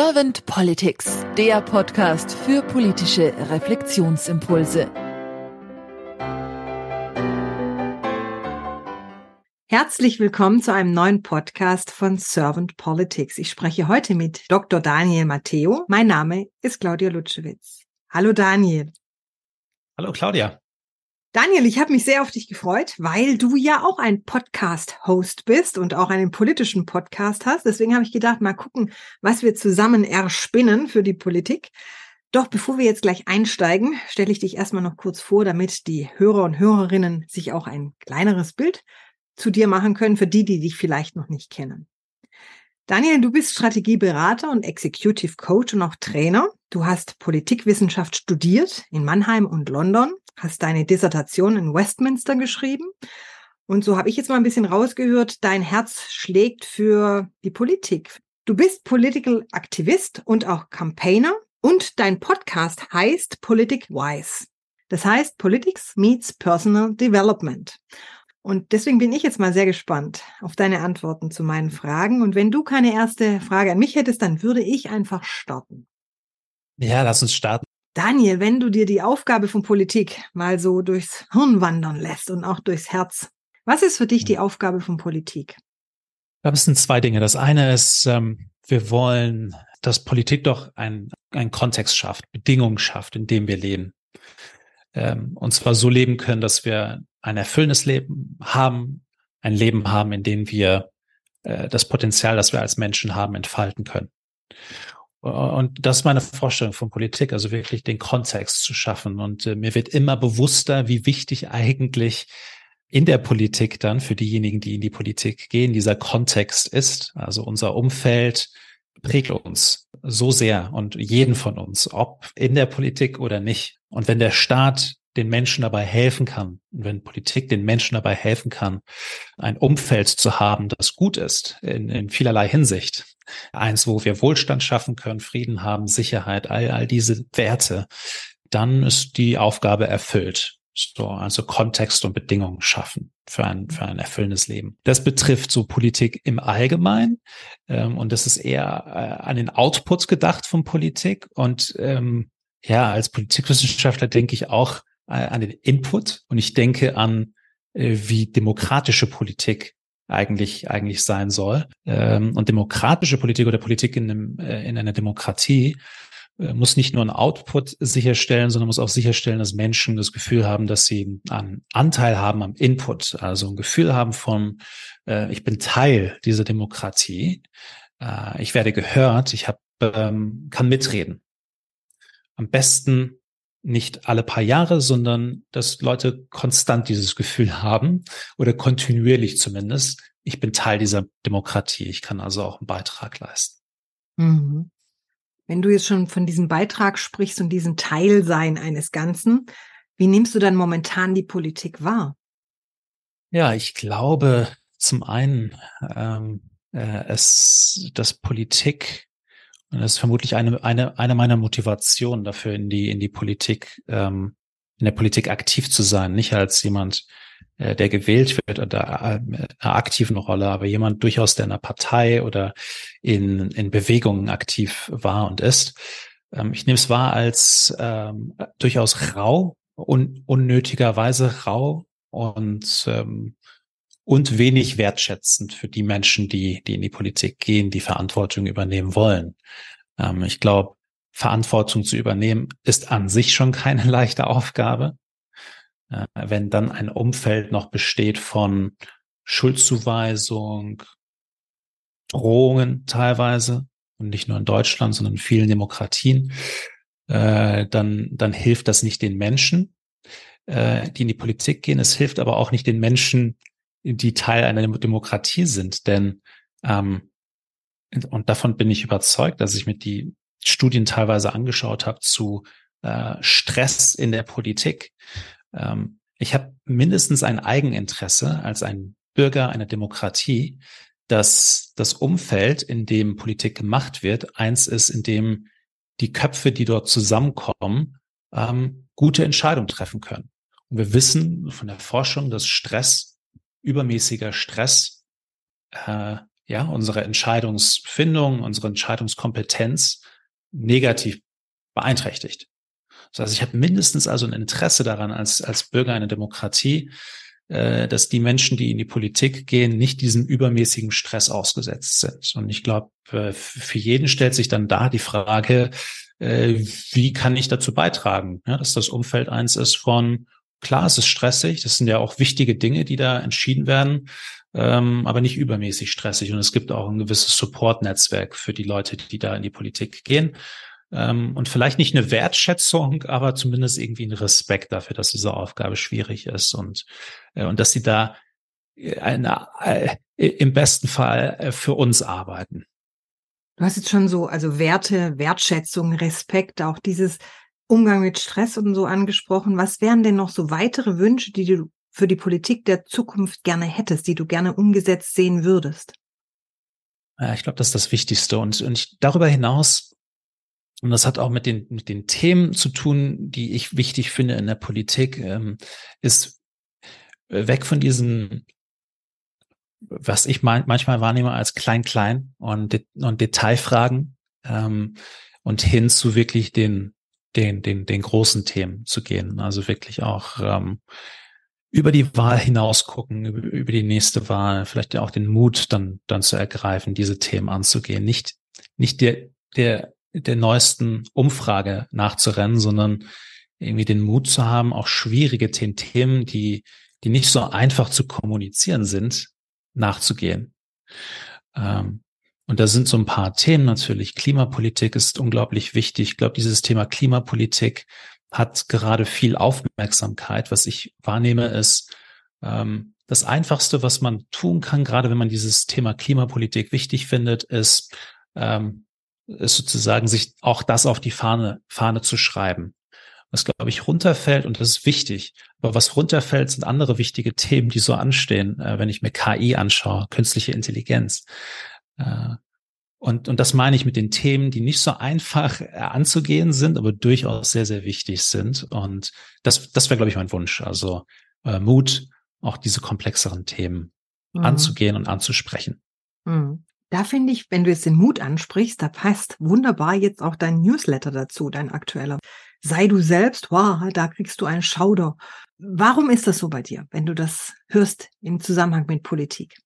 Servant Politics, der Podcast für politische Reflexionsimpulse. Herzlich willkommen zu einem neuen Podcast von Servant Politics. Ich spreche heute mit Dr. Daniel Matteo. Mein Name ist Claudia Lutschewitz. Hallo Daniel. Hallo Claudia. Daniel, ich habe mich sehr auf dich gefreut, weil du ja auch ein Podcast-Host bist und auch einen politischen Podcast hast. Deswegen habe ich gedacht, mal gucken, was wir zusammen erspinnen für die Politik. Doch bevor wir jetzt gleich einsteigen, stelle ich dich erstmal noch kurz vor, damit die Hörer und Hörerinnen sich auch ein kleineres Bild zu dir machen können, für die, die dich vielleicht noch nicht kennen. Daniel, du bist Strategieberater und Executive Coach und auch Trainer. Du hast Politikwissenschaft studiert in Mannheim und London, hast deine Dissertation in Westminster geschrieben. Und so habe ich jetzt mal ein bisschen rausgehört, dein Herz schlägt für die Politik. Du bist Political Aktivist und auch Campaigner und dein Podcast heißt Politic Wise. Das heißt Politics meets Personal Development. Und deswegen bin ich jetzt mal sehr gespannt auf deine Antworten zu meinen Fragen. Und wenn du keine erste Frage an mich hättest, dann würde ich einfach starten. Ja, lass uns starten. Daniel, wenn du dir die Aufgabe von Politik mal so durchs Hirn wandern lässt und auch durchs Herz, was ist für dich die Aufgabe von Politik? Ich glaube, es sind zwei Dinge. Das eine ist, ähm, wir wollen, dass Politik doch ein, ein Kontext schafft, Bedingungen schafft, in dem wir leben. Ähm, und zwar so leben können, dass wir ein erfüllendes Leben haben, ein Leben haben, in dem wir äh, das Potenzial, das wir als Menschen haben, entfalten können. Und das ist meine Vorstellung von Politik, also wirklich den Kontext zu schaffen. Und äh, mir wird immer bewusster, wie wichtig eigentlich in der Politik dann für diejenigen, die in die Politik gehen, dieser Kontext ist. Also unser Umfeld prägt uns so sehr und jeden von uns, ob in der Politik oder nicht. Und wenn der Staat den Menschen dabei helfen kann, wenn Politik den Menschen dabei helfen kann, ein Umfeld zu haben, das gut ist, in, in vielerlei Hinsicht. Eins, wo wir Wohlstand schaffen können, Frieden haben, Sicherheit, all, all diese Werte, dann ist die Aufgabe erfüllt. So, also Kontext und Bedingungen schaffen für ein, für ein erfüllendes Leben. Das betrifft so Politik im Allgemeinen ähm, und das ist eher äh, an den Output gedacht von Politik und ähm, ja, als Politikwissenschaftler denke ich auch äh, an den Input und ich denke an, äh, wie demokratische Politik eigentlich eigentlich sein soll. Ähm, und demokratische Politik oder Politik in, einem, äh, in einer Demokratie muss nicht nur einen Output sicherstellen, sondern muss auch sicherstellen, dass Menschen das Gefühl haben, dass sie einen Anteil haben am Input, also ein Gefühl haben von, ich bin Teil dieser Demokratie, ich werde gehört, ich hab, ähm, kann mitreden. Am besten nicht alle paar Jahre, sondern dass Leute konstant dieses Gefühl haben oder kontinuierlich zumindest. Ich bin Teil dieser Demokratie. Ich kann also auch einen Beitrag leisten. Mhm. Wenn du jetzt schon von diesem Beitrag sprichst und diesem Teilsein eines Ganzen, wie nimmst du dann momentan die Politik wahr? Ja, ich glaube zum einen, ähm, äh, es, dass Politik und das ist vermutlich eine, eine, eine meiner Motivationen dafür, in die, in die Politik, ähm, in der Politik aktiv zu sein. Nicht als jemand, äh, der gewählt wird oder äh, einer aktiven Rolle, aber jemand durchaus, der in einer Partei oder in, in Bewegungen aktiv war und ist. Ähm, ich nehme es wahr als ähm, durchaus rau und unnötigerweise rau und ähm, und wenig wertschätzend für die Menschen, die, die in die Politik gehen, die Verantwortung übernehmen wollen. Ähm, ich glaube, Verantwortung zu übernehmen ist an sich schon keine leichte Aufgabe. Äh, wenn dann ein Umfeld noch besteht von Schuldzuweisung, Drohungen teilweise und nicht nur in Deutschland, sondern in vielen Demokratien, äh, dann, dann hilft das nicht den Menschen, äh, die in die Politik gehen. Es hilft aber auch nicht den Menschen, die Teil einer Demokratie sind. Denn ähm, und davon bin ich überzeugt, dass ich mir die Studien teilweise angeschaut habe zu äh, Stress in der Politik. Ähm, ich habe mindestens ein Eigeninteresse als ein Bürger einer Demokratie, dass das Umfeld, in dem Politik gemacht wird, eins ist, in dem die Köpfe, die dort zusammenkommen, ähm, gute Entscheidungen treffen können. Und wir wissen von der Forschung, dass Stress übermäßiger Stress äh, ja, unsere Entscheidungsfindung, unsere Entscheidungskompetenz negativ beeinträchtigt. Das heißt, ich habe mindestens also ein Interesse daran, als, als Bürger einer Demokratie, äh, dass die Menschen, die in die Politik gehen, nicht diesem übermäßigen Stress ausgesetzt sind. Und ich glaube, äh, für jeden stellt sich dann da die Frage, äh, wie kann ich dazu beitragen, ja, dass das Umfeld eins ist von, klar, es ist stressig, das sind ja auch wichtige Dinge, die da entschieden werden, ähm, aber nicht übermäßig stressig. Und es gibt auch ein gewisses Support-Netzwerk für die Leute, die da in die Politik gehen. Ähm, und vielleicht nicht eine Wertschätzung, aber zumindest irgendwie ein Respekt dafür, dass diese Aufgabe schwierig ist und, äh, und dass sie da äh, eine, äh, im besten Fall äh, für uns arbeiten. Du hast jetzt schon so, also Werte, Wertschätzung, Respekt, auch dieses Umgang mit Stress und so angesprochen. Was wären denn noch so weitere Wünsche, die du für die Politik der Zukunft gerne hättest, die du gerne umgesetzt sehen würdest? Ja, ich glaube, das ist das Wichtigste. Und, und ich, darüber hinaus, und das hat auch mit den, mit den Themen zu tun, die ich wichtig finde in der Politik, ähm, ist weg von diesen was ich manchmal wahrnehme als klein-klein und, und Detailfragen ähm, und hin zu wirklich den, den, den, den großen Themen zu gehen. Also wirklich auch ähm, über die Wahl hinaus gucken, über, über die nächste Wahl, vielleicht auch den Mut dann, dann zu ergreifen, diese Themen anzugehen. Nicht, nicht der, der, der neuesten Umfrage nachzurennen, sondern irgendwie den Mut zu haben, auch schwierige Themen, die, die nicht so einfach zu kommunizieren sind, nachzugehen. Ähm, und da sind so ein paar Themen natürlich. Klimapolitik ist unglaublich wichtig. Ich glaube, dieses Thema Klimapolitik hat gerade viel Aufmerksamkeit. Was ich wahrnehme, ist ähm, das Einfachste, was man tun kann, gerade wenn man dieses Thema Klimapolitik wichtig findet, ist, ähm, ist sozusagen sich auch das auf die Fahne, Fahne zu schreiben. Was, glaube ich, runterfällt, und das ist wichtig, aber was runterfällt, sind andere wichtige Themen, die so anstehen, äh, wenn ich mir KI anschaue, künstliche Intelligenz. Äh, und, und das meine ich mit den Themen, die nicht so einfach äh, anzugehen sind, aber durchaus sehr, sehr wichtig sind. Und das, das wäre, glaube ich, mein Wunsch. Also äh, Mut, auch diese komplexeren Themen mhm. anzugehen und anzusprechen. Mhm. Da finde ich, wenn du jetzt den Mut ansprichst, da passt wunderbar jetzt auch dein Newsletter dazu, dein aktueller sei du selbst, wow, da kriegst du einen Schauder. Warum ist das so bei dir, wenn du das hörst im Zusammenhang mit Politik?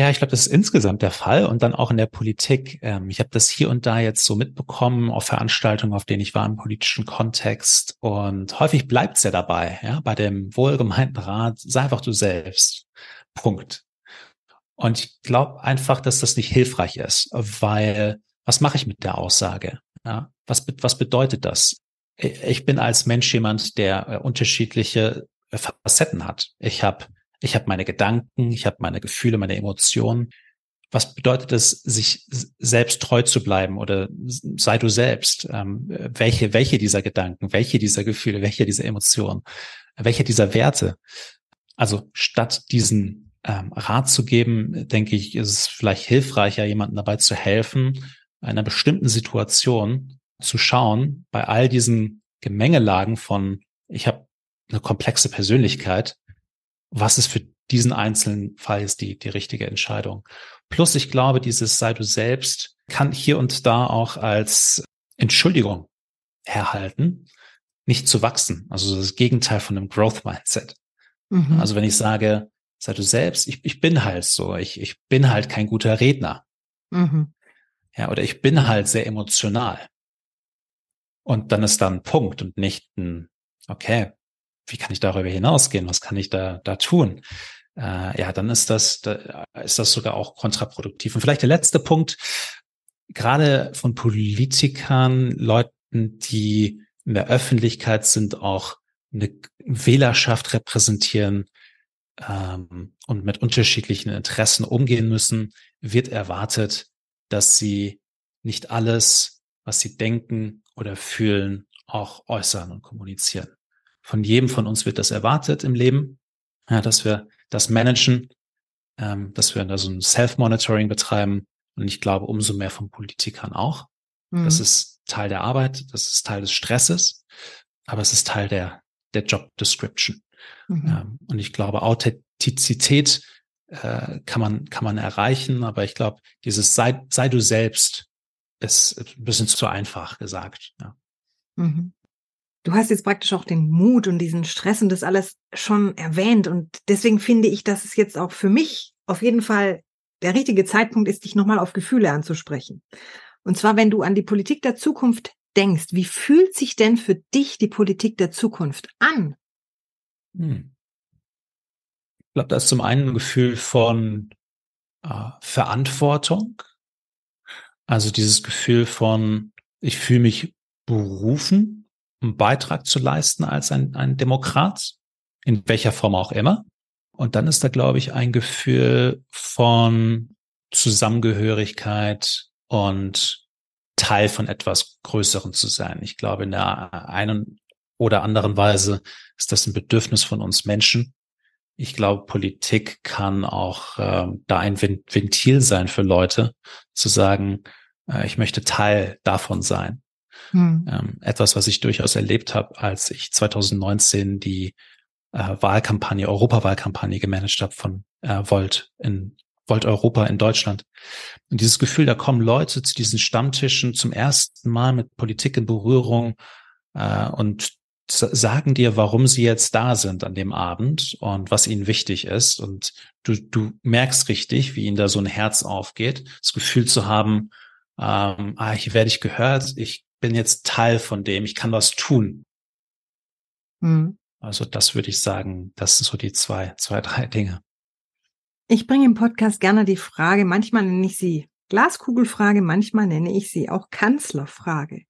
Ja, ich glaube, das ist insgesamt der Fall und dann auch in der Politik. Ähm, ich habe das hier und da jetzt so mitbekommen auf Veranstaltungen, auf denen ich war im politischen Kontext und häufig bleibt es ja dabei, ja, bei dem wohlgemeinten Rat, sei einfach du selbst. Punkt. Und ich glaube einfach, dass das nicht hilfreich ist, weil was mache ich mit der Aussage? Ja, was, was bedeutet das? ich bin als Mensch jemand, der äh, unterschiedliche äh, Facetten hat. Ich habe ich hab meine Gedanken, ich habe meine Gefühle, meine Emotionen. Was bedeutet es, sich selbst treu zu bleiben oder sei du selbst? Ähm, welche, welche dieser Gedanken, welche dieser Gefühle, welche dieser Emotionen, welche dieser Werte? Also statt diesen ähm, Rat zu geben, denke ich, ist es vielleicht hilfreicher, jemandem dabei zu helfen, einer bestimmten Situation zu schauen, bei all diesen Gemengelagen von, ich habe eine komplexe Persönlichkeit, was ist für diesen einzelnen Fall jetzt die, die richtige Entscheidung. Plus, ich glaube, dieses sei du selbst kann hier und da auch als Entschuldigung herhalten, nicht zu wachsen. Also das Gegenteil von einem Growth Mindset. Mhm. Also wenn ich sage, sei du selbst, ich, ich bin halt so, ich, ich bin halt kein guter Redner. Mhm. Ja, oder ich bin halt sehr emotional. Und dann ist da ein Punkt und nicht ein, okay, wie kann ich darüber hinausgehen? Was kann ich da, da tun? Äh, ja, dann ist das, da ist das sogar auch kontraproduktiv. Und vielleicht der letzte Punkt, gerade von Politikern, Leuten, die in der Öffentlichkeit sind, auch eine Wählerschaft repräsentieren ähm, und mit unterschiedlichen Interessen umgehen müssen, wird erwartet, dass sie nicht alles, was sie denken, oder fühlen, auch äußern und kommunizieren. Von jedem von uns wird das erwartet im Leben, ja, dass wir das managen, ähm, dass wir da so ein Self-Monitoring betreiben. Und ich glaube, umso mehr von Politikern auch. Mhm. Das ist Teil der Arbeit, das ist Teil des Stresses, aber es ist Teil der, der Job Description. Mhm. Ähm, und ich glaube, Authentizität äh, kann man, kann man erreichen. Aber ich glaube, dieses sei, sei du selbst ist ein bisschen zu einfach gesagt. Ja. Mhm. Du hast jetzt praktisch auch den Mut und diesen Stress und das alles schon erwähnt. Und deswegen finde ich, dass es jetzt auch für mich auf jeden Fall der richtige Zeitpunkt ist, dich nochmal auf Gefühle anzusprechen. Und zwar, wenn du an die Politik der Zukunft denkst, wie fühlt sich denn für dich die Politik der Zukunft an? Hm. Ich glaube, da ist zum einen ein Gefühl von äh, Verantwortung. Also dieses Gefühl von, ich fühle mich berufen, einen Beitrag zu leisten als ein, ein Demokrat, in welcher Form auch immer. Und dann ist da, glaube ich, ein Gefühl von Zusammengehörigkeit und Teil von etwas Größerem zu sein. Ich glaube, in der einen oder anderen Weise ist das ein Bedürfnis von uns Menschen. Ich glaube, Politik kann auch äh, da ein Ventil sein für Leute, zu sagen, äh, ich möchte Teil davon sein. Hm. Ähm, etwas, was ich durchaus erlebt habe, als ich 2019 die äh, Wahlkampagne, Europawahlkampagne gemanagt habe von äh, Volt in Volt Europa in Deutschland. Und dieses Gefühl, da kommen Leute zu diesen Stammtischen zum ersten Mal mit Politik in Berührung äh, und sagen dir, warum sie jetzt da sind an dem Abend und was ihnen wichtig ist. Und du, du merkst richtig, wie ihnen da so ein Herz aufgeht, das Gefühl zu haben, ähm, ah, hier werde ich gehört, ich bin jetzt Teil von dem, ich kann was tun. Mhm. Also das würde ich sagen, das sind so die zwei, zwei, drei Dinge. Ich bringe im Podcast gerne die Frage, manchmal nenne ich sie Glaskugelfrage, manchmal nenne ich sie auch Kanzlerfrage.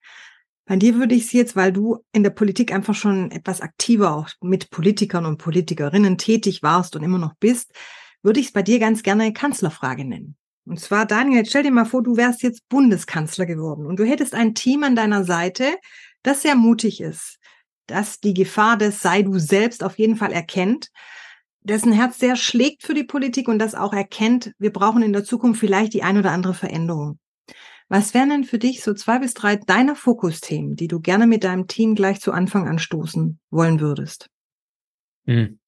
Bei dir würde ich sie jetzt, weil du in der Politik einfach schon etwas aktiver auch mit Politikern und Politikerinnen tätig warst und immer noch bist, würde ich es bei dir ganz gerne Kanzlerfrage nennen. Und zwar, Daniel, stell dir mal vor, du wärst jetzt Bundeskanzler geworden und du hättest ein Team an deiner Seite, das sehr mutig ist, das die Gefahr des sei du selbst auf jeden Fall erkennt, dessen Herz sehr schlägt für die Politik und das auch erkennt, wir brauchen in der Zukunft vielleicht die ein oder andere Veränderung. Was wären denn für dich so zwei bis drei deiner Fokusthemen, die du gerne mit deinem Team gleich zu Anfang anstoßen wollen würdest? Hm.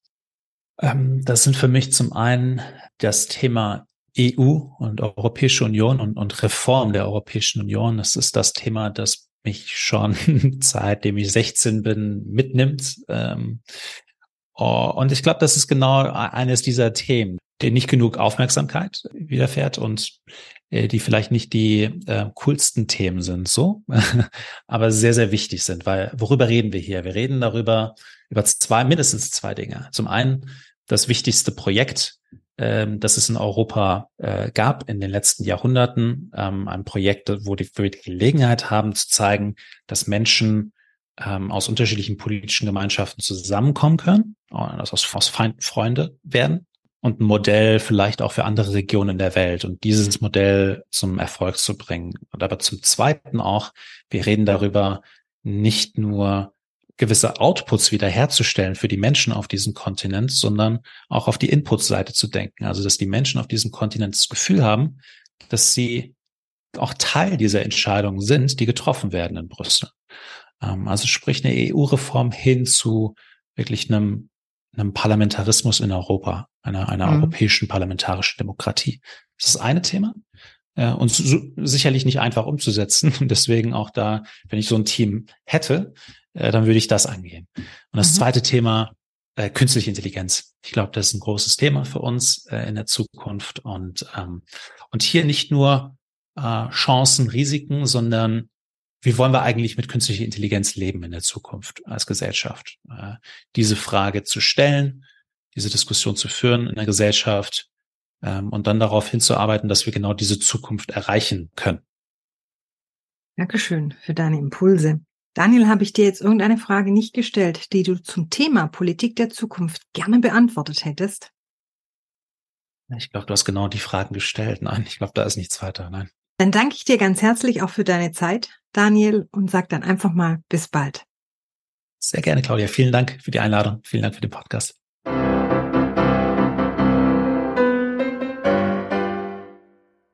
Ähm, das sind für mich zum einen das Thema EU und Europäische Union und, und Reform der Europäischen Union. Das ist das Thema, das mich schon seitdem ich 16 bin mitnimmt. Ähm, und ich glaube, das ist genau eines dieser Themen, denen nicht genug Aufmerksamkeit widerfährt und äh, die vielleicht nicht die äh, coolsten Themen sind, so, aber sehr, sehr wichtig sind, weil worüber reden wir hier? Wir reden darüber, über zwei, mindestens zwei Dinge. Zum einen das wichtigste Projekt ähm, das es in Europa äh, gab in den letzten Jahrhunderten. Ähm, ein Projekt, wo die, wo die Gelegenheit haben zu zeigen, dass Menschen ähm, aus unterschiedlichen politischen Gemeinschaften zusammenkommen können, also aus, aus Feind, Freunde werden und ein Modell vielleicht auch für andere Regionen der Welt und dieses Modell zum Erfolg zu bringen. Und aber zum Zweiten auch, wir reden darüber, nicht nur gewisse Outputs wiederherzustellen für die Menschen auf diesem Kontinent, sondern auch auf die Input-Seite zu denken. Also, dass die Menschen auf diesem Kontinent das Gefühl haben, dass sie auch Teil dieser Entscheidungen sind, die getroffen werden in Brüssel. Ähm, also sprich eine EU-Reform hin zu wirklich einem, einem Parlamentarismus in Europa, einer, einer mhm. europäischen parlamentarischen Demokratie. Das ist das eine Thema. Äh, und so, sicherlich nicht einfach umzusetzen. Und deswegen auch da, wenn ich so ein Team hätte, äh, dann würde ich das angehen. Und das mhm. zweite Thema, äh, künstliche Intelligenz. Ich glaube, das ist ein großes Thema für uns äh, in der Zukunft. Und, ähm, und hier nicht nur äh, Chancen, Risiken, sondern wie wollen wir eigentlich mit künstlicher Intelligenz leben in der Zukunft als Gesellschaft? Äh, diese Frage zu stellen, diese Diskussion zu führen in der Gesellschaft ähm, und dann darauf hinzuarbeiten, dass wir genau diese Zukunft erreichen können. Dankeschön für deine Impulse. Daniel, habe ich dir jetzt irgendeine Frage nicht gestellt, die du zum Thema Politik der Zukunft gerne beantwortet hättest? Ich glaube, du hast genau die Fragen gestellt. Nein, ich glaube, da ist nichts weiter. Nein. Dann danke ich dir ganz herzlich auch für deine Zeit, Daniel, und sag dann einfach mal bis bald. Sehr gerne, Claudia. Vielen Dank für die Einladung. Vielen Dank für den Podcast.